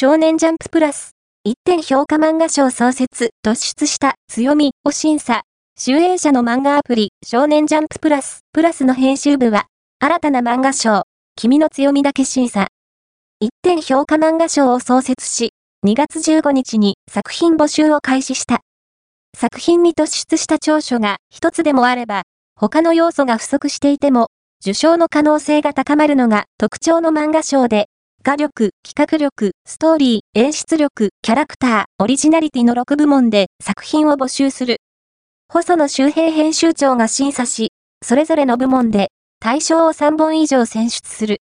少年ジャンププラス、1点評価漫画賞創設、突出した。強みを審査。集英社の漫画アプリ、少年ジャンププラス、プラスの編集部は、新たな漫画賞、君の強みだけ審査。1点評価漫画賞を創設し、2月15日に。作品募集を開始した。作品に突出した長所が。一つでもあれば、他の要素が不足していても、受賞の可能性が高まるのが特徴の漫画賞で、画力、企画力、ストーリー、演出力、キャラクター、オリジナリティの6部門で作品を募集する。細野周平編集長が審査し、それぞれの部門で対象を3本以上選出する。